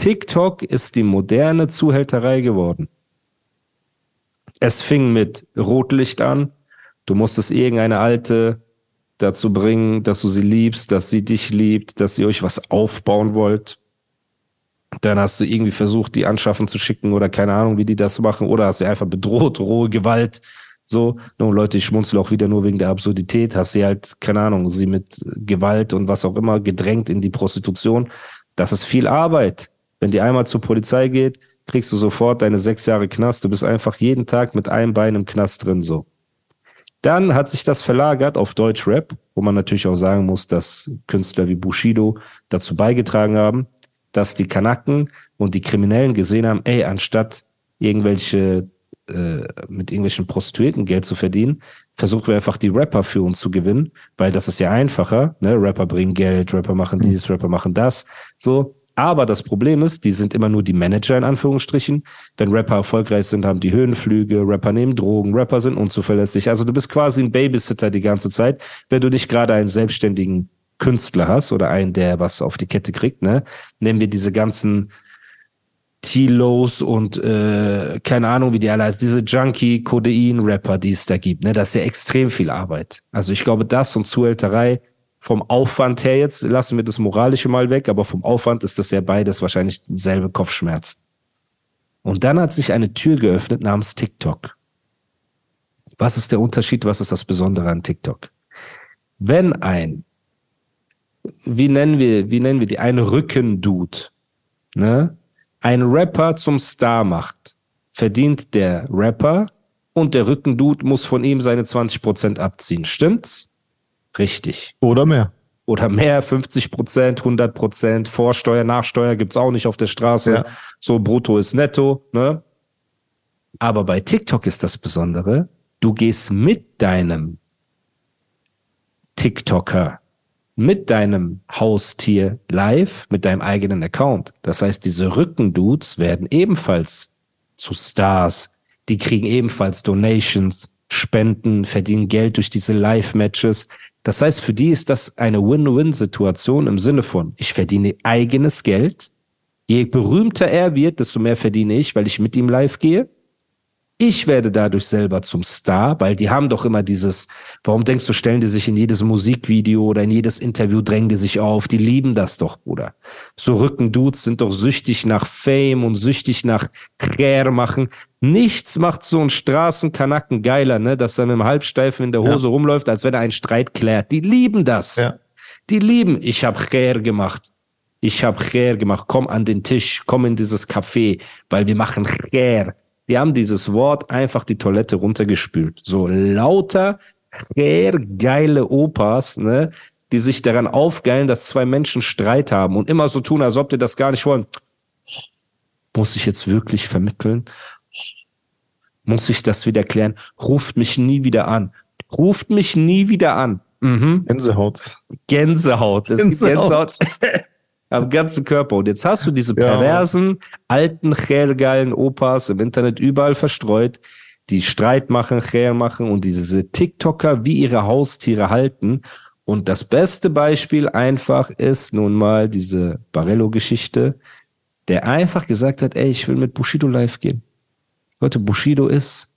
TikTok ist die moderne Zuhälterei geworden. Es fing mit Rotlicht an. Du musstest irgendeine alte dazu bringen, dass du sie liebst, dass sie dich liebt, dass ihr euch was aufbauen wollt. Dann hast du irgendwie versucht, die anschaffen zu schicken oder keine Ahnung, wie die das machen, oder hast sie einfach bedroht, rohe Gewalt. So, no, Leute, ich schmunzel auch wieder nur wegen der Absurdität, hast sie halt, keine Ahnung, sie mit Gewalt und was auch immer gedrängt in die Prostitution. Das ist viel Arbeit. Wenn die einmal zur Polizei geht, kriegst du sofort deine sechs Jahre Knast. Du bist einfach jeden Tag mit einem Bein im Knast drin, so. Dann hat sich das verlagert auf Deutschrap, wo man natürlich auch sagen muss, dass Künstler wie Bushido dazu beigetragen haben, dass die Kanaken und die Kriminellen gesehen haben, ey, anstatt irgendwelche äh, mit irgendwelchen Prostituierten Geld zu verdienen, versuchen wir einfach die Rapper für uns zu gewinnen, weil das ist ja einfacher. Ne? Rapper bringen Geld, Rapper machen dies, Rapper machen das. So, aber das Problem ist, die sind immer nur die Manager in Anführungsstrichen. Wenn Rapper erfolgreich sind, haben die Höhenflüge, Rapper nehmen Drogen, Rapper sind unzuverlässig. Also du bist quasi ein Babysitter die ganze Zeit, wenn du nicht gerade einen selbstständigen Künstler hast oder einen, der was auf die Kette kriegt. Ne? Nehmen wir diese ganzen Tilos und äh, keine Ahnung, wie die alle heißen, diese Junkie, Codein-Rapper, die es da gibt. Ne? Das ist ja extrem viel Arbeit. Also ich glaube, das und Zuhälterei vom Aufwand her jetzt, lassen wir das Moralische mal weg, aber vom Aufwand ist das ja beides wahrscheinlich dieselbe Kopfschmerz. Und dann hat sich eine Tür geöffnet namens TikTok. Was ist der Unterschied? Was ist das Besondere an TikTok? Wenn ein, wie nennen wir, wie nennen wir die, ein Rückendude, ne, ein Rapper zum Star macht, verdient der Rapper und der Rückendude muss von ihm seine 20 Prozent abziehen. Stimmt's? Richtig. Oder mehr. Oder mehr, 50 Prozent, 100 Prozent, Vorsteuer, Nachsteuer gibt's auch nicht auf der Straße. Ja. So brutto ist netto, ne? Aber bei TikTok ist das Besondere, du gehst mit deinem TikToker, mit deinem Haustier live, mit deinem eigenen Account. Das heißt, diese Rückendudes werden ebenfalls zu Stars. Die kriegen ebenfalls Donations, Spenden, verdienen Geld durch diese Live-Matches. Das heißt, für die ist das eine Win-Win-Situation im Sinne von, ich verdiene eigenes Geld. Je berühmter er wird, desto mehr verdiene ich, weil ich mit ihm live gehe. Ich werde dadurch selber zum Star, weil die haben doch immer dieses, warum denkst du, stellen die sich in jedes Musikvideo oder in jedes Interview, drängen die sich auf, die lieben das doch, Bruder. So Rückendudes sind doch süchtig nach Fame und süchtig nach Krär machen. Nichts macht so einen Straßenkanacken geiler, ne, dass er mit dem Halbsteifen in der Hose ja. rumläuft, als wenn er einen Streit klärt. Die lieben das. Ja. Die lieben, ich hab Krär gemacht. Ich hab Krär gemacht. Komm an den Tisch, komm in dieses Café, weil wir machen Krär. Die haben dieses Wort einfach die Toilette runtergespült. So lauter, geile Opas, ne, die sich daran aufgeilen, dass zwei Menschen Streit haben und immer so tun, als ob die das gar nicht wollen. Muss ich jetzt wirklich vermitteln? Muss ich das wieder klären? Ruft mich nie wieder an. Ruft mich nie wieder an. Mhm. Gänsehaut. Gänsehaut. Es Gänsehaut. Gänsehaut. am ganzen Körper. Und jetzt hast du diese perversen, ja. alten, geilen Opas im Internet überall verstreut, die Streit machen, Cher machen und diese TikToker wie ihre Haustiere halten. Und das beste Beispiel einfach ist nun mal diese Barello-Geschichte, der einfach gesagt hat, ey, ich will mit Bushido live gehen. Leute, Bushido ist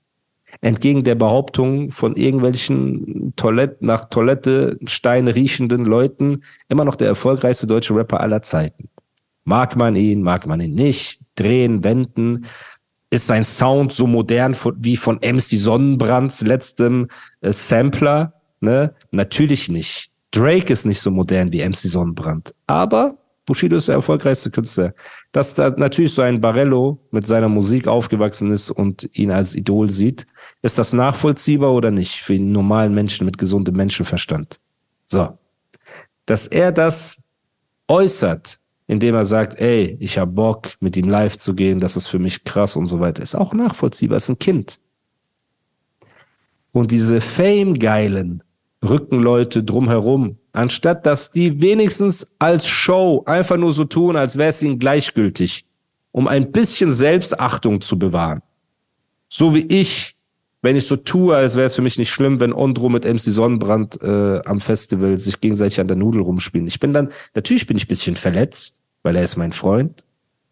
entgegen der Behauptung von irgendwelchen Toilette, nach Toilette Stein riechenden Leuten immer noch der erfolgreichste deutsche Rapper aller Zeiten. Mag man ihn, mag man ihn nicht, drehen, wenden. Ist sein Sound so modern wie von MC Sonnenbrands letztem äh, Sampler? Ne? Natürlich nicht. Drake ist nicht so modern wie MC Sonnenbrand. Aber Bushido ist der erfolgreichste Künstler. Dass da natürlich so ein Barello mit seiner Musik aufgewachsen ist und ihn als Idol sieht, ist das nachvollziehbar oder nicht für einen normalen Menschen mit gesundem Menschenverstand? So. Dass er das äußert indem er sagt, ey, ich hab Bock, mit ihm live zu gehen, das ist für mich krass und so weiter. Ist auch nachvollziehbar, ist ein Kind. Und diese Fame-geilen Rückenleute drumherum, anstatt dass die wenigstens als Show einfach nur so tun, als wäre es ihnen gleichgültig, um ein bisschen Selbstachtung zu bewahren. So wie ich, wenn ich so tue, als wäre es für mich nicht schlimm, wenn Ondro mit MC Sonnenbrand äh, am Festival sich gegenseitig an der Nudel rumspielen. Ich bin dann, natürlich bin ich bisschen verletzt, weil er ist mein Freund.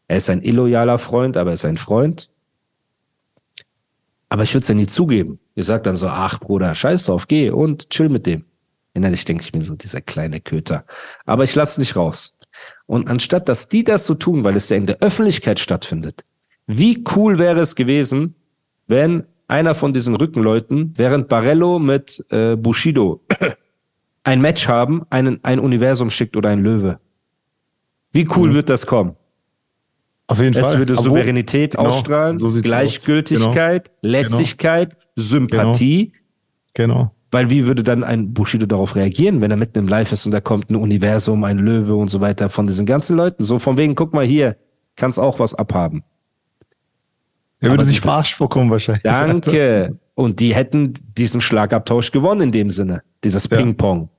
Er ist ein illoyaler Freund, aber er ist ein Freund. Aber ich würde es ja nie zugeben. Ich sag dann so, ach Bruder, scheiß drauf, geh und chill mit dem. Innerlich denke ich mir so, dieser kleine Köter. Aber ich lasse nicht raus. Und anstatt, dass die das so tun, weil es ja in der Öffentlichkeit stattfindet, wie cool wäre es gewesen, wenn einer von diesen Rückenleuten, während Barello mit äh, Bushido ein Match haben, einen, ein Universum schickt oder ein Löwe. Wie cool mhm. wird das kommen? Auf jeden es Fall. Es würde Aber Souveränität genau, ausstrahlen, so Gleichgültigkeit, genau. Lässigkeit, genau. Sympathie. Genau. genau. Weil wie würde dann ein Bushido darauf reagieren, wenn er mitten im Live ist und da kommt ein Universum, ein Löwe und so weiter von diesen ganzen Leuten? So von wegen, guck mal hier, kannst auch was abhaben. Er würde sich verarscht vorkommen wahrscheinlich. Danke. Und die hätten diesen Schlagabtausch gewonnen in dem Sinne. Dieses ja. Ping-Pong.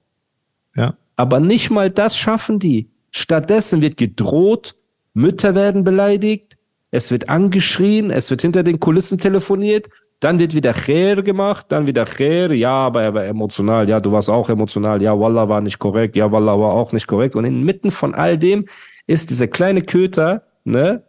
Ja. Aber nicht mal das schaffen die. Stattdessen wird gedroht, Mütter werden beleidigt, es wird angeschrien, es wird hinter den Kulissen telefoniert, dann wird wieder Kher gemacht, dann wieder Kher, ja, aber er war emotional, ja, du warst auch emotional, ja, Wallah war nicht korrekt, ja, Wallah war auch nicht korrekt. Und inmitten von all dem ist dieser kleine Köter, ne,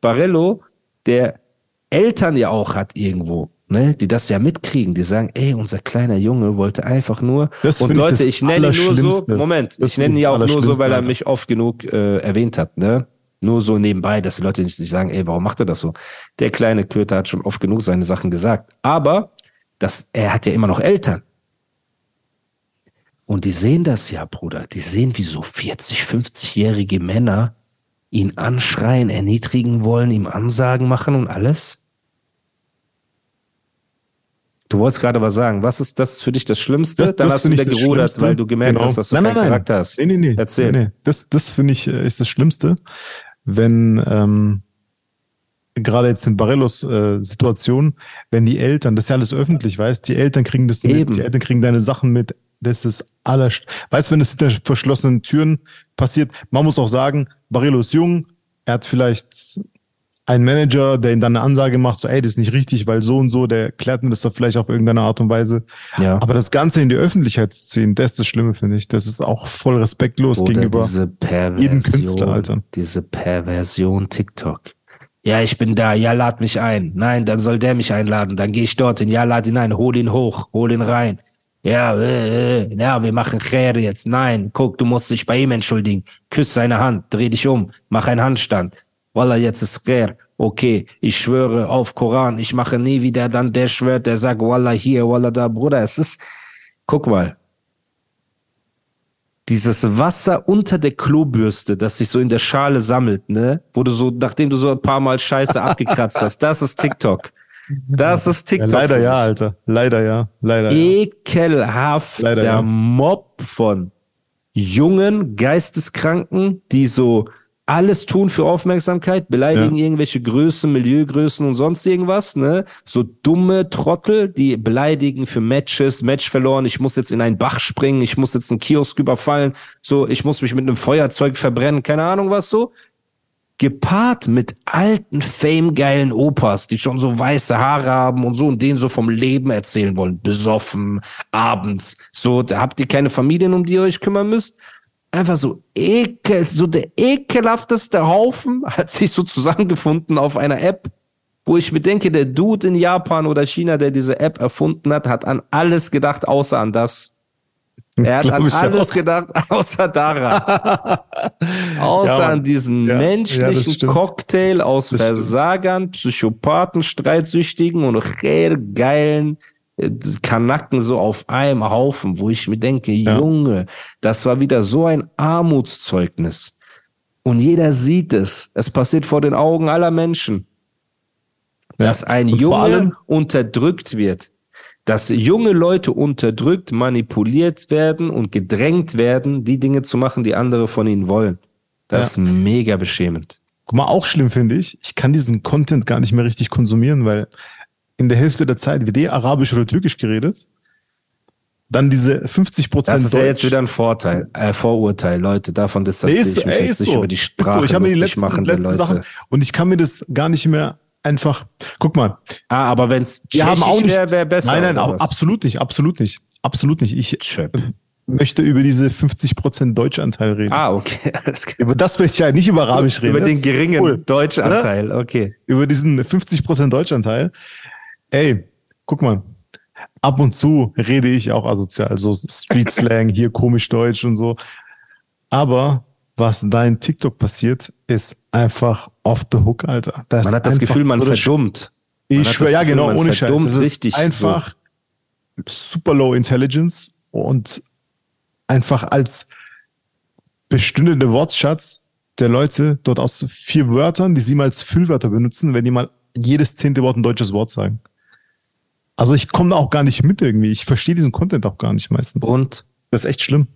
Barello, der Eltern ja auch hat irgendwo, ne, die das ja mitkriegen, die sagen, ey, unser kleiner Junge wollte einfach nur. Das und Leute, ich, ich nenne ihn nur so, Moment, das ich nenne ihn ja auch nur so, weil er mich oft genug äh, erwähnt hat, ne? Nur so nebenbei, dass die Leute nicht sagen, ey, warum macht er das so? Der kleine Köter hat schon oft genug seine Sachen gesagt. Aber das, er hat ja immer noch Eltern. Und die sehen das ja, Bruder. Die sehen, wie so 40, 50-jährige Männer ihn anschreien, erniedrigen wollen, ihm Ansagen machen und alles. Du wolltest gerade was sagen. Was ist das für dich das Schlimmste? Das, Dann das hast du wieder gerudert, weil du gemerkt genau. hast, dass du nein, keinen nein, nein. Charakter hast. Nee, nee, nee. Erzähl. Nee, nee. Das, das finde ich äh, ist das Schlimmste, wenn ähm, gerade jetzt in Barellos äh, Situation, wenn die Eltern, das ist ja alles öffentlich, weißt, die Eltern kriegen das Eben. mit, die Eltern kriegen deine Sachen mit, das ist aller, weißt, wenn es hinter verschlossenen Türen passiert, man muss auch sagen, Barello ist jung, er hat vielleicht einen Manager, der ihm dann eine Ansage macht, so, ey, das ist nicht richtig, weil so und so, der klärt mir das doch vielleicht auf irgendeine Art und Weise. Ja. Aber das Ganze in die Öffentlichkeit zu ziehen, das ist das Schlimme, finde ich. Das ist auch voll respektlos Oder gegenüber jedem Künstler, Alter. Diese Perversion TikTok. Ja, ich bin da, ja, lad mich ein. Nein, dann soll der mich einladen. Dann gehe ich dorthin. Ja, lad ihn ein, hol ihn hoch, hol ihn rein. Ja, äh, äh, ja, wir machen Kräre jetzt. Nein, guck, du musst dich bei ihm entschuldigen. Küss seine Hand, dreh dich um, mach einen Handstand. Wallah, jetzt ist Kräre. Okay, ich schwöre auf Koran, ich mache nie wieder dann der schwört, der sagt, Wallah hier, Wallah da, Bruder. Es ist, guck mal, dieses Wasser unter der Klobürste, das sich so in der Schale sammelt, ne? Wo du so, nachdem du so ein paar Mal Scheiße abgekratzt hast, das ist TikTok. Das ist TikTok. Ja, leider ja, Alter. Leider ja. Leider Ekelhaft. Leider der ja. Mob von jungen Geisteskranken, die so alles tun für Aufmerksamkeit, beleidigen Ja. irgendwelche Größen, Milieugrößen und sonst irgendwas, ne? So dumme Trottel, die beleidigen für Matches, Match verloren, ich muss jetzt in einen Bach springen, ich muss jetzt einen Kiosk überfallen, so, ich muss mich mit einem Feuerzeug verbrennen, keine Ahnung was so. Gepaart mit alten, famegeilen Opas, die schon so weiße Haare haben und so und denen so vom Leben erzählen wollen, besoffen, abends, so, da habt ihr keine Familien, um die ihr euch kümmern müsst einfach so ekel, so der ekelhafteste Haufen hat sich so zusammengefunden auf einer App, wo ich mir denke, der Dude in Japan oder China, der diese App erfunden hat, hat an alles gedacht, außer an das. Er hat an alles auch. gedacht, außer daran. Außer Ja, an diesen Ja, ja, menschlichen stimmt. Cocktail aus Das stimmt. Versagern, Psychopathen, Streitsüchtigen und geilen Kanacken so auf einem Haufen, wo ich mir denke, Junge, das war wieder so ein Armutszeugnis. Und jeder sieht es. Es passiert vor den Augen aller Menschen, Ja. dass ein Und Junge unterdrückt wird. Dass junge Leute unterdrückt, manipuliert werden und gedrängt werden, die Dinge zu machen, die andere von ihnen wollen. Das Ja. ist mega beschämend. Guck mal, auch schlimm finde ich, ich kann diesen Content gar nicht mehr richtig konsumieren, weil in der Hälfte der Zeit wird eh Arabisch oder Türkisch geredet. Dann diese 50 Prozent Das ist Deutsch. ja jetzt wieder ein Vorteil, äh, Vorurteil, Leute. Davon distanziere Nee, ich ist, mich ey, jetzt nicht so. über die Sprache so. Ich habe mir die letzten, machen letzten Leute. Sachen und ich kann mir das gar nicht mehr einfach. Guck mal, Ah, aber wenn es wäre, wäre besser. nein, nein, auch, absolut nicht, absolut nicht, absolut nicht. Ich Chöp. möchte über diese 50 Prozent Deutschanteil reden. Ah, okay. Über das möchte ich ja nicht über Arabisch reden. Über Das den geringen cool. deutschen Oder? Anteil, okay. über diesen 50% Deutschanteil. Ey, guck mal. Ab und zu rede ich auch asozial, so Street Slang, hier komisch Deutsch und so. Aber was da in TikTok passiert, ist einfach off the hook, Alter. Das Man hat das Gefühl, man so verdummt. Man ich schwöre, ja Gefühl, genau, ohne Scheiß. Das ist richtig einfach super low intelligence und einfach als bestündende Wortschatz der Leute dort aus vier Wörtern, die sie mal als Füllwörter benutzen, wenn die mal jedes zehnte Wort ein deutsches Wort sagen. Also ich komme da auch gar nicht mit irgendwie. Ich verstehe diesen Content auch gar nicht meistens. Und das ist echt schlimm.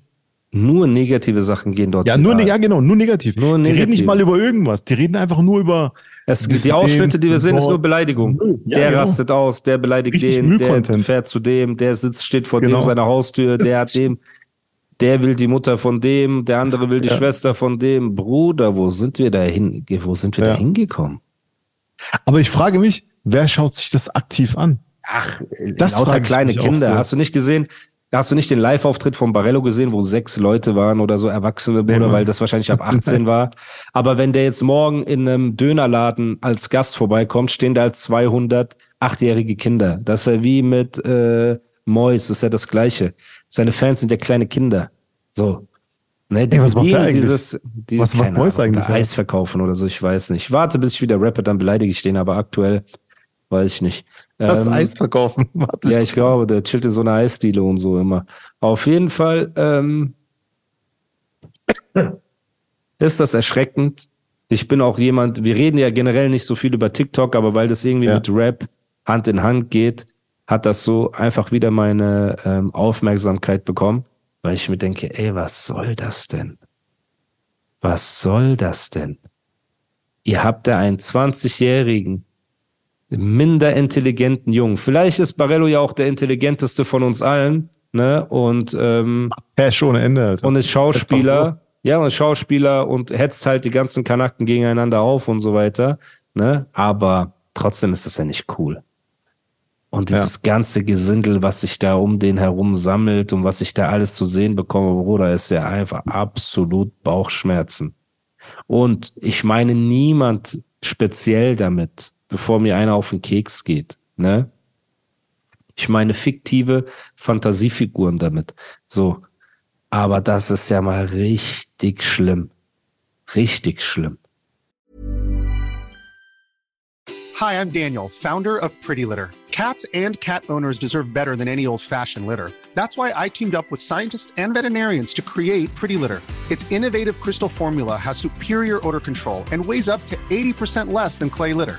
nur negative Sachen gehen dort. Ja, nur, viral. ja genau, nur negativ. Nur Die reden negativ. nicht mal über irgendwas. Die reden einfach nur über Es, die Ausschnitte, die wir sehen, ist nur. Beleidigung. Ja, der genau. rastet aus, der beleidigt Richtig den, der fährt zu dem, der sitzt, steht vor Genau. dem seiner Haustür, der hat dem, der will die Mutter von dem, der andere will die Ja. Schwester von dem. Bruder, wo sind wir da hin, wo sind wir Ja. da hingekommen? Aber ich frage mich, wer schaut sich das aktiv an? Ach, Das lauter kleine Kinder. so. Hast du nicht gesehen? Hast du nicht den Live-Auftritt von Barello gesehen, wo sechs Leute waren oder so Erwachsene, Bruder, weil das wahrscheinlich ab 18 war? Aber wenn der jetzt morgen in einem Dönerladen als Gast vorbeikommt, stehen da halt 200 achtjährige Kinder. Das ist ja wie mit äh, Mois, das ist ja das Gleiche. Seine Fans sind ja kleine Kinder. So. Ne, die Ey, was macht der eigentlich? dieses, die, Was macht Mois Ahnung, eigentlich? Eis verkaufen oder so, ich weiß nicht. Warte, bis ich wieder rappe, dann beleidige ich den, aber aktuell weiß ich nicht. Das Ähm, Eis verkaufen. Ja, ich glaube, der chillt in so einer Eisdiele und so immer. Auf jeden Fall ähm, ist das erschreckend. Ich bin auch jemand, wir reden ja generell nicht so viel über TikTok, aber weil das irgendwie Ja. mit Rap Hand in Hand geht, hat das so einfach wieder meine ähm, Aufmerksamkeit bekommen, weil ich mir denke, ey, was soll das denn? Was soll das denn? Ihr habt da einen 20-jährigen, minder intelligenten Jungen. Vielleicht ist Barello ja auch der intelligenteste von uns allen, ne? Und, ähm, Cash ohne Ende, Alter. und ist Schauspieler. Ja, und ist Schauspieler und hetzt halt die ganzen Kanaken gegeneinander auf und so weiter. Ne? Aber trotzdem ist das ja nicht cool. Und dieses ganze Gesindel, was sich da um den herum sammelt und was ich da alles zu sehen bekomme, Bruder, ist ja einfach absolut Bauchschmerzen. Und ich meine niemand speziell damit, bevor mir einer auf den Keks geht. Ne? Ich meine fiktive Fantasiefiguren damit. So. Aber das ist ja mal richtig schlimm. Richtig schlimm. Hi, I'm Daniel, founder of Pretty Litter. Cats and cat owners deserve better than any old fashioned litter. That's why I teamed up with scientists and veterinarians to create Pretty Litter. Its innovative crystal formula has superior odor control and weighs up to 80% less than clay litter.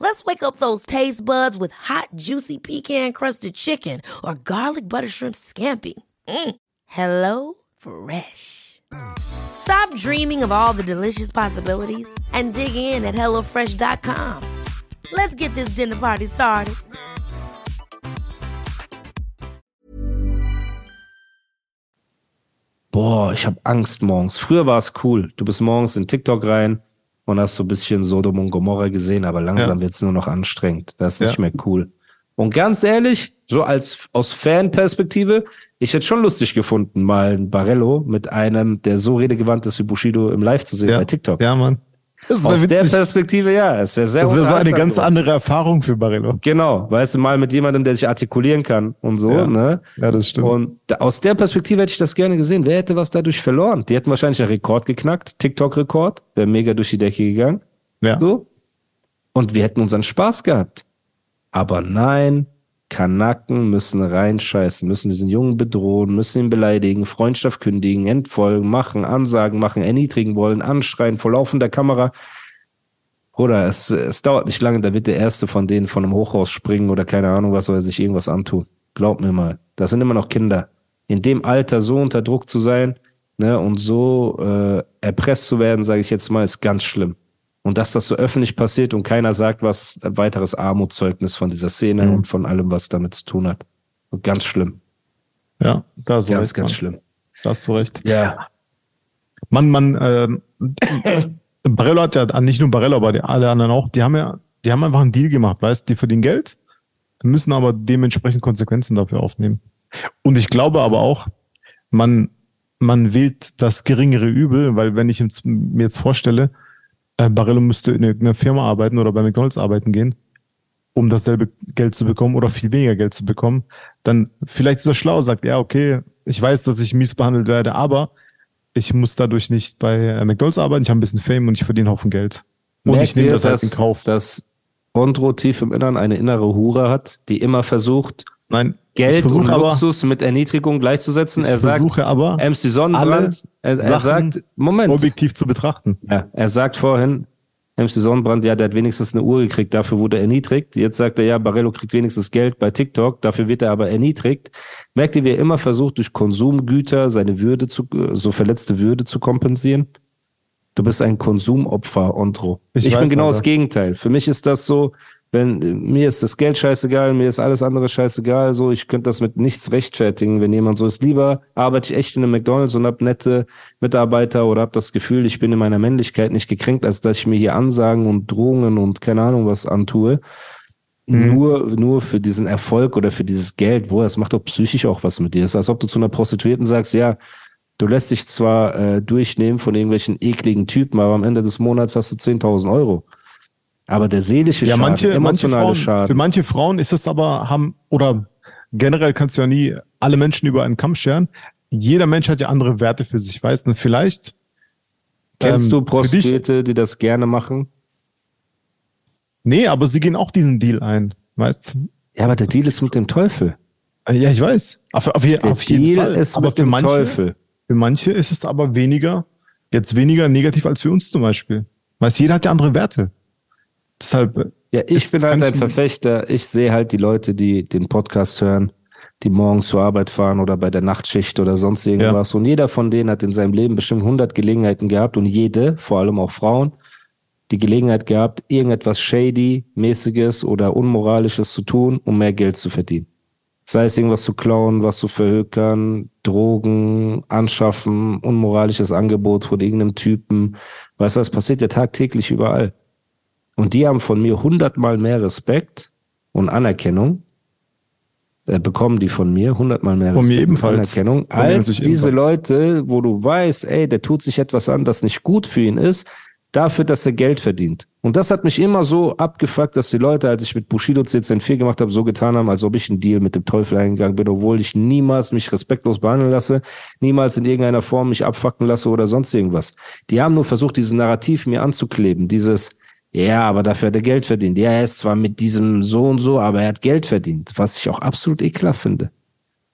Let's wake up those taste buds with hot, juicy pecan crusted chicken or garlic butter shrimp scampi. Mm. Hello Fresh. Stop dreaming of all the delicious possibilities and dig in at HelloFresh.com. Let's get this dinner party started. Boah, ich habe Angst morgens. Früher war es cool. Du bist morgens in TikTok rein und hast so ein bisschen Sodom und Gomorra gesehen, aber langsam Ja. wird's nur noch anstrengend. Das ist Ja. nicht mehr cool. Und ganz ehrlich, so als aus Fanperspektive, ich hätte schon lustig gefunden, mal ein Barello mit einem, der so redegewandt ist wie Bushido im Live zu sehen ja. bei TikTok. Ja, Mann. Aus der witzig. Perspektive, ja, es wäre sehr Das wäre so eine ganz andere Erfahrung für Barello. Genau, weißt du, mal mit jemandem, der sich artikulieren kann und so, Ja. ne? Ja, das stimmt. Und aus der Perspektive hätte ich das gerne gesehen. Wer hätte was dadurch verloren? Die hätten wahrscheinlich einen Rekord geknackt, TikTok-Rekord, wäre mega durch die Decke gegangen. ja. So. Und wir hätten unseren Spaß gehabt. Aber nein, Kanaken müssen reinscheißen, müssen diesen Jungen bedrohen, müssen ihn beleidigen, Freundschaft kündigen, entfolgen, machen, Ansagen machen, erniedrigen wollen, anschreien vor laufender Kamera. Oder es, es dauert nicht lange, da wird der Erste von denen von einem Hochhaus springen oder keine Ahnung was, oder sich irgendwas antun. Glaub mir mal. Das sind immer noch Kinder. In dem Alter so unter Druck zu sein ne, und so äh, erpresst zu werden, sage ich jetzt mal, ist ganz schlimm. Und dass das so öffentlich passiert und keiner sagt, was ein weiteres Armutszeugnis von dieser Szene mhm. und von allem, was damit zu tun hat. Und ganz schlimm. Ja, da ist ganz, ganz Mann. schlimm. Da hast du recht. Ja. Man, man, ähm, Barello hat ja, nicht nur Barello, aber die, alle anderen auch, die haben ja, die haben einfach einen Deal gemacht, weißt, die verdienen Geld, müssen aber dementsprechend Konsequenzen dafür aufnehmen. Und ich glaube aber auch, man, man wählt das geringere Übel, weil wenn ich mir jetzt vorstelle, äh, Barello müsste in einer Firma arbeiten oder bei McDonalds arbeiten gehen, um dasselbe Geld zu bekommen oder viel weniger Geld zu bekommen, dann vielleicht ist er schlau, sagt er, okay, ich weiß, dass ich mies behandelt werde, aber ich muss dadurch nicht bei äh, McDonalds arbeiten, ich habe ein bisschen Fame und ich verdiene einen Haufen Geld. Und Merkt ich nehme das halt in Kauf. Dass Ondro tief im Innern eine innere Hure hat, die immer versucht, Nein, Geld und Luxus mit Erniedrigung gleichzusetzen. er sagt, aber MC Sonnenbrand, er, er sagt, Moment. Objektiv zu betrachten. Ja, er sagt vorhin, MC Sonnenbrand, ja, der hat wenigstens eine Uhr gekriegt, dafür wurde er erniedrigt. Jetzt sagt er, ja, Barello kriegt wenigstens Geld bei TikTok, dafür wird er aber erniedrigt. Merkt ihr, wie er immer versucht, durch Konsumgüter seine Würde zu, so verletzte Würde zu kompensieren? Du bist ein Konsumopfer, Ondro. Ich, ich bin genau aber. das Gegenteil. Für mich ist das so, wenn mir ist das Geld scheißegal, mir ist alles andere scheißegal, so ich könnte das mit nichts rechtfertigen, wenn jemand so ist. Lieber arbeite ich echt in einem McDonald's und hab nette Mitarbeiter oder hab das Gefühl, ich bin in meiner Männlichkeit nicht gekränkt, als dass ich mir hier Ansagen und Drohungen und keine Ahnung was antue. Mhm. Nur, nur für diesen Erfolg oder für dieses Geld, wo das macht doch psychisch auch was mit dir. Es ist, als ob du zu einer Prostituierten sagst, ja, du lässt dich zwar äh, durchnehmen von irgendwelchen ekligen Typen, aber am Ende des Monats hast du 10.000 Euro. Aber der seelische ja, Schaden, manche, emotionale manche Frauen, Schaden. Für manche Frauen ist es aber, haben, oder generell kannst du ja nie alle Menschen über einen Kamm scheren. Jeder Mensch hat ja andere Werte für sich, weißt du? Vielleicht. Kennst ähm, du Prostituierte, die das gerne machen? Nee, aber sie gehen auch diesen Deal ein, weißt Ja, aber der Deal ist mit dem Teufel. Ja, ich weiß. Auf, auf, der auf jeden Deal Fall. ist aber mit für dem manche, Teufel. Für manche ist es aber weniger, jetzt weniger negativ als für uns zum Beispiel. Weißt jeder hat ja andere Werte. Deshalb. Ja, ich bin halt ein Verfechter. Ich sehe halt die Leute, die den Podcast hören, die morgens zur Arbeit fahren oder bei der Nachtschicht oder sonst irgendwas. Ja. Und jeder von denen hat in seinem Leben bestimmt 100 Gelegenheiten gehabt und jede, vor allem auch Frauen, die Gelegenheit gehabt, irgendetwas shady, mäßiges oder unmoralisches zu tun, um mehr Geld zu verdienen. Sei es irgendwas zu klauen, was zu verhökern, Drogen, anschaffen, unmoralisches Angebot von irgendeinem Typen. Weißt du, das passiert ja tagtäglich überall. Und die haben von mir hundertmal mehr Respekt und Anerkennung, äh, bekommen die von mir hundertmal mehr Respekt von mir ebenfalls. und Anerkennung, von als diese ebenfalls. Leute, wo du weißt, ey, der tut sich etwas an, das nicht gut für ihn ist, dafür, dass er Geld verdient. Und das hat mich immer so abgefuckt, dass die Leute, als ich mit Bushido CCN4 gemacht habe, so getan haben, als ob ich einen Deal mit dem Teufel eingegangen bin, obwohl ich niemals mich respektlos behandeln lasse, niemals in irgendeiner Form mich abfacken lasse oder sonst irgendwas. Die haben nur versucht, dieses Narrativ mir anzukleben, dieses, ja, aber dafür hat er Geld verdient. Ja, er ist zwar mit diesem so und so, aber er hat Geld verdient, was ich auch absolut ekelhaft finde.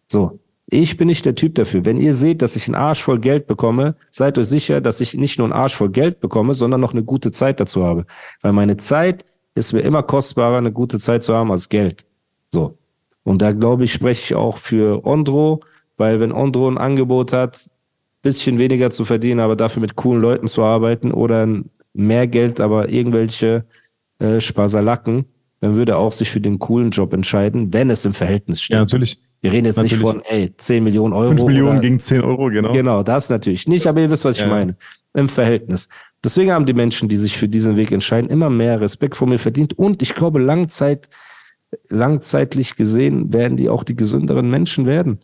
So. Ich bin nicht der Typ dafür. Wenn ihr seht, dass ich einen Arsch voll Geld bekomme, seid euch sicher, dass ich nicht nur einen Arsch voll Geld bekomme, sondern noch eine gute Zeit dazu habe. Weil meine Zeit ist mir immer kostbarer, eine gute Zeit zu haben als Geld. So. Und da glaube ich, spreche ich auch für Ondro, weil wenn Ondro ein Angebot hat, bisschen weniger zu verdienen, aber dafür mit coolen Leuten zu arbeiten oder ein mehr Geld, aber irgendwelche äh, Sparserlacken, dann würde er auch sich für den coolen Job entscheiden, wenn es im Verhältnis steht. Ja, natürlich. Wir reden jetzt natürlich. nicht von, ey, 10 Millionen Euro. 5 Millionen oder, gegen 10 Euro, genau. Genau, das natürlich nicht, das, aber ihr wisst, was ich ja. meine. Im Verhältnis. Deswegen haben die Menschen, die sich für diesen Weg entscheiden, immer mehr Respekt vor mir verdient. Und ich glaube, langzeit, langzeitlich gesehen werden die auch die gesünderen Menschen werden.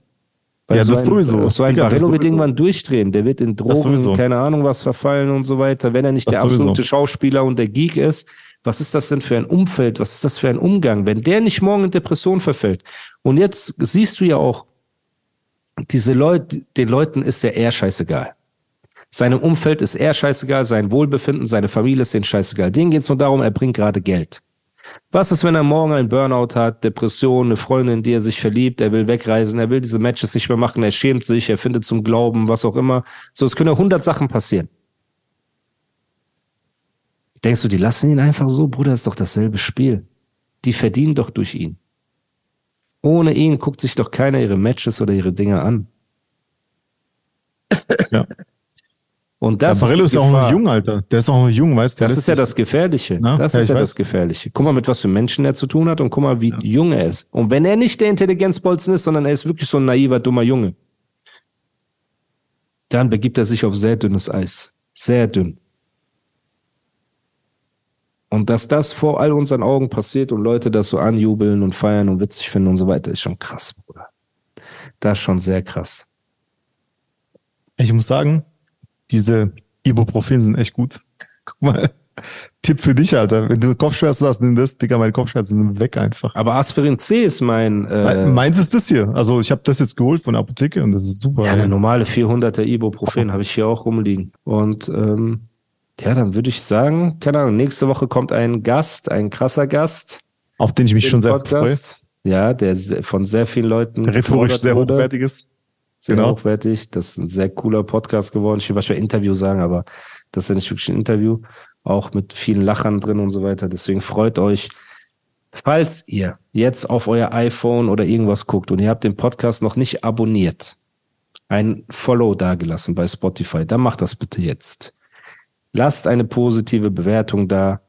Weil ja, so das ein, sowieso. So ein Barello wird irgendwann durchdrehen. Der wird in Drogen, keine Ahnung was verfallen und so weiter. Wenn er nicht das der absolute sowieso. Schauspieler und der Geek ist, was ist das denn für ein Umfeld? Was ist das für ein Umgang? Wenn der nicht morgen in Depression verfällt. Und jetzt siehst du ja auch, diese Leute, den Leuten ist ja eher scheißegal. Seinem Umfeld ist er scheißegal, sein Wohlbefinden, seine Familie ist denen scheißegal. Denen geht es nur darum, er bringt gerade Geld. Was ist, wenn er morgen einen Burnout hat, Depression, eine Freundin, in die er sich verliebt, er will wegreisen, er will diese Matches nicht mehr machen, er schämt sich, er findet zum Glauben, was auch immer. So, es können hundert Sachen passieren. Denkst du, die lassen ihn einfach so? Bruder, ist doch dasselbe Spiel. Die verdienen doch durch ihn. Ohne ihn guckt sich doch keiner ihre Matches oder ihre Dinge an. Ja. Und das ja, Barello ist ja auch noch jung, Alter. Der ist auch noch jung, weißt du? Das ist ja das Gefährliche. Na? Das Ja, ist ja weiß. das Gefährliche. Guck mal, mit was für Menschen er zu tun hat und guck mal, wie jung er ist. Und wenn er nicht der Intelligenzbolzen ist, sondern er ist wirklich so ein naiver, dummer Junge, dann begibt er sich auf sehr dünnes Eis. Sehr dünn. Und dass das vor all unseren Augen passiert und Leute das so anjubeln und feiern und witzig finden und so weiter, ist schon krass, Bruder. Das ist schon sehr krass. Ich muss sagen, diese Ibuprofen sind echt gut. Guck mal. Tipp für dich, Alter. Wenn du Kopfschmerzen hast, nimm das. Digga, meine Kopfschmerzen sind weg einfach. Aber Aspirin C ist mein, äh, Meins ist das hier. Also ich habe das jetzt geholt von der Apotheke und das ist super. Ja, eine normale 400er Ibuprofen habe ich hier auch rumliegen. Und ähm, ja, dann würde ich sagen, keine Ahnung, nächste Woche kommt ein Gast, ein krasser Gast. auf den ich mich schon sehr freue. Ja, der von sehr vielen Leuten Rhetorisch sehr wurde. Sehr Genau. hochwertig. Das ist ein sehr cooler Podcast geworden. Ich will für Interview sagen, aber das ist ja nicht wirklich ein Interview. Auch mit vielen Lachern drin und so weiter. Deswegen freut euch, falls ihr jetzt auf euer iPhone oder irgendwas guckt und ihr habt den Podcast noch nicht abonniert, ein Follow dagelassen bei Spotify, dann macht das bitte jetzt. Lasst eine positive Bewertung da,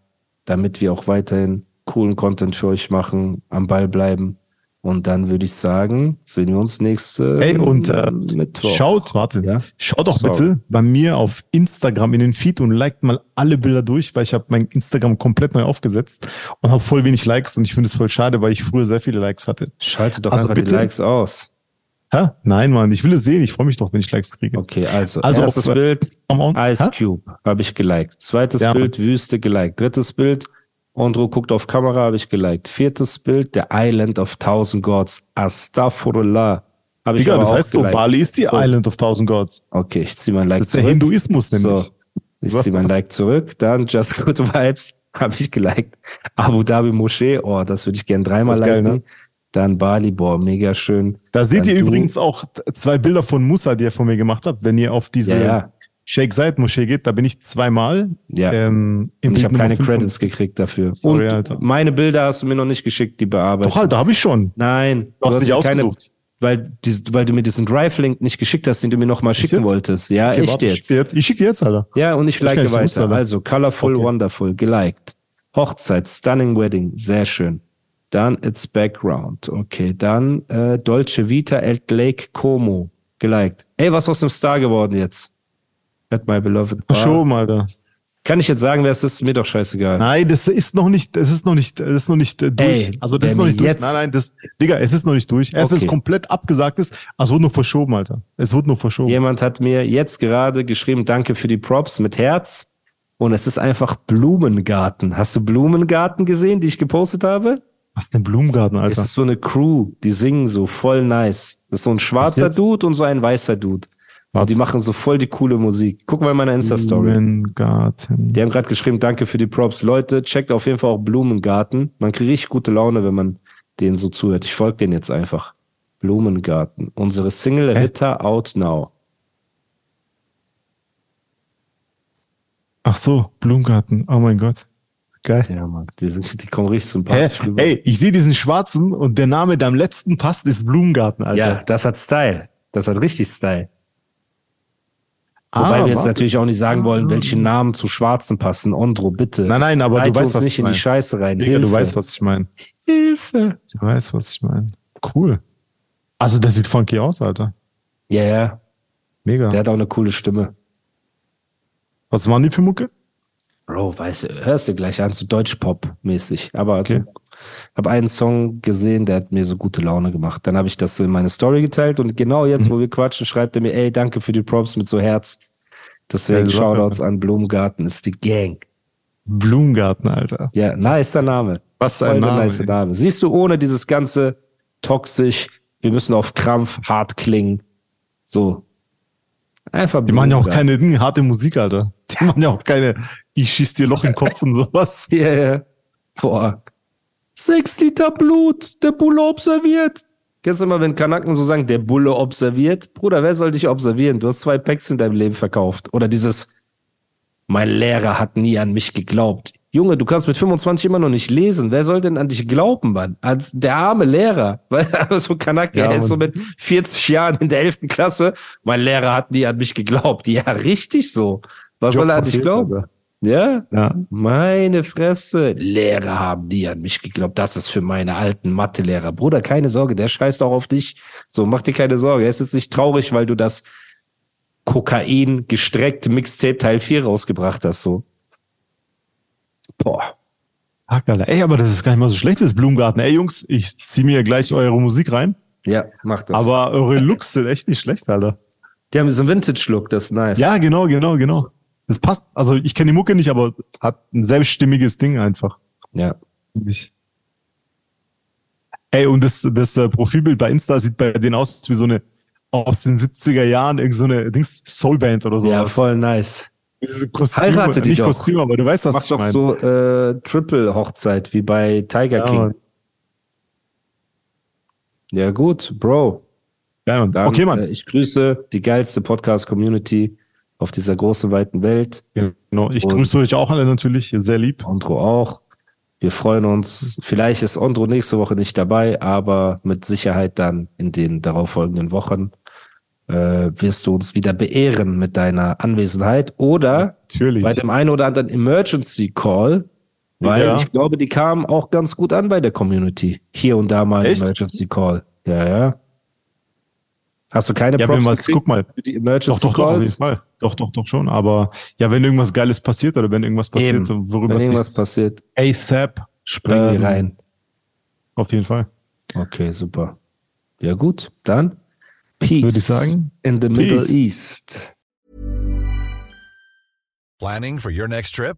damit wir auch weiterhin coolen Content für euch machen, am Ball bleiben. Und dann würde ich sagen, sehen wir uns nächste Ey, und äh, Mittwoch. schaut, warte, Ja? schaut doch Sorry. bitte bei mir auf Instagram in den Feed und liked mal alle Bilder durch, weil ich habe mein Instagram komplett neu aufgesetzt und habe voll wenig Likes und ich finde es voll schade, weil ich früher sehr viele Likes hatte. Schalte doch Also einfach die bitte- Likes aus. Hä? Nein, Mann, ich will es sehen. Ich freue mich doch, wenn ich Likes kriege. Okay, also, Also erstes auf- Bild, Ice? Cube, habe ich geliked. Zweites Ja. Bild, Wüste geliked. Drittes Bild, Andro guckt auf Kamera, habe ich geliked. Viertes Bild, The Island of Thousand Gods. Astaghfirullah. Habe ich Digga, das heißt so, geliked. Bali ist die So. Island of Thousand Gods. Okay, ich ziehe mein Like Das ist der zurück. Hinduismus So, nämlich. ich So. ziehe mein Like zurück. Dann Just Good Vibes, habe ich geliked. Abu Dhabi Moschee, oh, das würde ich gern dreimal ist geil, liken. ne? Dann Bali, boah, mega schön. Da seht Dann ihr du- übrigens auch zwei Bilder von Musa, die ihr von mir gemacht habt. Wenn ihr auf diese Ja, ja. Sheikh Zayed Moschee geht, da bin ich zweimal. Ja. Ähm, im Und ich habe keine Credits gekriegt dafür. Sorry, und Alter. meine Bilder hast du mir noch nicht geschickt, die bearbeitet. Doch, Alter, habe ich schon. Nein, Du hast nicht mir ausgesucht. weil, dies- weil du mir diesen Drive-Link nicht geschickt hast, den du mir noch mal schicken jetzt? wolltest. Ja, Okay, echt warte, ich jetzt. jetzt. Ich schicke dir jetzt, Alter. Ja, und ich ich like nicht gewusst, weiter. Alter. Also, Colorful, Okay. Wonderful, geliked. Hochzeit, Stunning Wedding, sehr schön. Dann It's Background, okay. Dann äh, Dolce Vita at Lake Como, geliked. Ey, was ist aus dem Star geworden jetzt? At My Beloved Bar. Verschoben, Alter. Kann ich jetzt sagen, wer es ist? Mir doch scheißegal. Nein, das ist noch nicht, das ist noch nicht, das ist noch nicht äh, durch. Ey, also das ist wenn noch nicht durch. jetzt- Nein, nein, das, Digga, es ist noch nicht durch. Erst wenn Okay. es komplett abgesagt ist, also es wird nur verschoben, Alter. Es wird nur verschoben. Jemand hat mir jetzt gerade geschrieben, danke für die Props mit Herz. Und es ist einfach Blumengarten. Hast du Blumengarten gesehen, die ich gepostet habe? Was denn Blumengarten, Es Alter? ist so eine Crew, die singen so voll nice. Das ist so ein schwarzer? Dude und so ein weißer Dude. Und die machen so voll die coole Musik. Guck mal in meiner Insta-Story. Blumengarten. Die haben gerade geschrieben, danke für die Props. Leute, checkt auf jeden Fall auch Blumengarten. Man kriegt richtig gute Laune, wenn man denen so zuhört. Ich folge denen jetzt einfach. Blumengarten. Unsere Single Ritter Out Now. Ach so, Blumengarten. Oh mein Gott. Geil. Ja, Mann. Die, sind, die kommen richtig Hä? sympathisch rüber. Ey, ich sehe diesen schwarzen und der Name, der am letzten passt, ist Blumengarten, Alter. Ja, das hat Style. Das hat richtig Style. Wobei Ah, wir jetzt natürlich auch nicht sagen wollen, welche Namen zu Schwarzen passen. Ondro, bitte. Nein, nein, aber du Reit weißt, uns was nicht ich in die. Scheiße rein. Digga, Hilfe. du weißt, was ich meine. Hilfe. Du weißt, was ich meine. Cool. Also, der sieht funky aus, Alter. Ja, ja. Mega. Der hat auch eine coole Stimme. was waren die für Mucke? Bro, weißt du, hörst du gleich an, so Deutsch-Pop-mäßig. Aber also, Okay. Habe einen Song gesehen, der hat mir so gute Laune gemacht. Dann habe ich das so in meine Story geteilt und genau jetzt, Mhm. wo wir quatschen, schreibt er mir, ey, danke für die Props mit so Herz. Deswegen Sache. Shoutouts an Blumengarten, ist die Gang. Blumengarten, Alter. Ja, nicer Name. Was ein der Name. nice. Name. Siehst du, ohne dieses ganze toxisch, wir müssen auf Krampf hart klingen. So. Einfach Die machen ja auch keine Dinge, harte Musik, Alter. Die machen ja auch keine, ich schieß dir Loch in den Kopf und sowas. Ja, ja. Boah. Sechs Liter Blut, der Bulle observiert. Kennst du mal, wenn Kanaken so sagen, der Bulle observiert? Bruder, wer soll dich observieren? Du hast zwei Packs in deinem Leben verkauft. Oder dieses, mein Lehrer hat nie an mich geglaubt. Junge, du kannst mit 25 immer noch nicht lesen. Wer soll denn an dich glauben, Mann? Als der arme Lehrer. Weil so Kanake, Ja, er ist so mit 40 Jahren in der 11. Klasse. Mein Lehrer hat nie an mich geglaubt. Ja, richtig so. Was soll er an dich glauben? Alter. Ja? Ja. Meine Fresse. Lehrer haben nie an mich geglaubt. Das ist für meine alten Mathelehrer. Bruder, keine Sorge, der scheißt auch auf dich. So, mach dir keine Sorge. Er ist jetzt nicht traurig, weil du das Kokain gestreckt Mixtape Teil 4 rausgebracht hast. So. Boah. Alter. Ey, aber das ist gar nicht mal so schlecht, das Blumengarten. Ey, Jungs, ich zieh mir gleich eure Musik rein. Ja, mach das. Aber eure Looks sind echt nicht schlecht, Alter. die haben so einen Vintage-Look, das ist nice. Ja, genau, genau, genau. Das passt. Also, ich kenne die Mucke nicht, aber hat ein selbststimmiges Ding einfach. Ja. Ich. Ey, und das, das äh, Profilbild bei Insta sieht bei denen aus wie so eine aus den 70er Jahren, irgend so eine Dings Soulband oder so. Ja, voll nice. Diese Kostüme, Heirate die nicht doch. Kostüm, aber du weißt, was Mach ich doch meine. so äh, Triple-Hochzeit wie bei Tiger Ja, King. Mann. Ja, gut, Bro. Ja, Mann. Dann, okay, Mann. Äh, ich grüße die geilste Podcast-Community auf dieser großen, weiten Welt. genau. Ich und- grüße euch auch alle natürlich, sehr lieb. Ondro auch. Wir freuen uns. Vielleicht ist Ondro nächste Woche nicht dabei, aber mit Sicherheit dann in den darauffolgenden Wochen äh, wirst du uns wieder beehren mit deiner Anwesenheit oder Natürlich. bei dem einen oder anderen Emergency Call, weil Ja. ich glaube, die kamen auch ganz gut an bei der Community. Hier und da mal Echt? Emergency Call. Ja, ja. Hast du keine Ja, wenn Props was, gekriegt guck mal. für die Doch, Emergency doch, doch, auf jeden? Fall. Doch, doch, doch schon. Aber ja, wenn irgendwas Geiles passiert oder wenn irgendwas passiert, Eben. worüber Wenn irgendwas passiert, ASAP springen ähm, wir rein. Auf jeden Fall. Okay, super. Ja, gut. Dann Peace Würde ich sagen, in the Middle Peace. East. Planning for your next trip?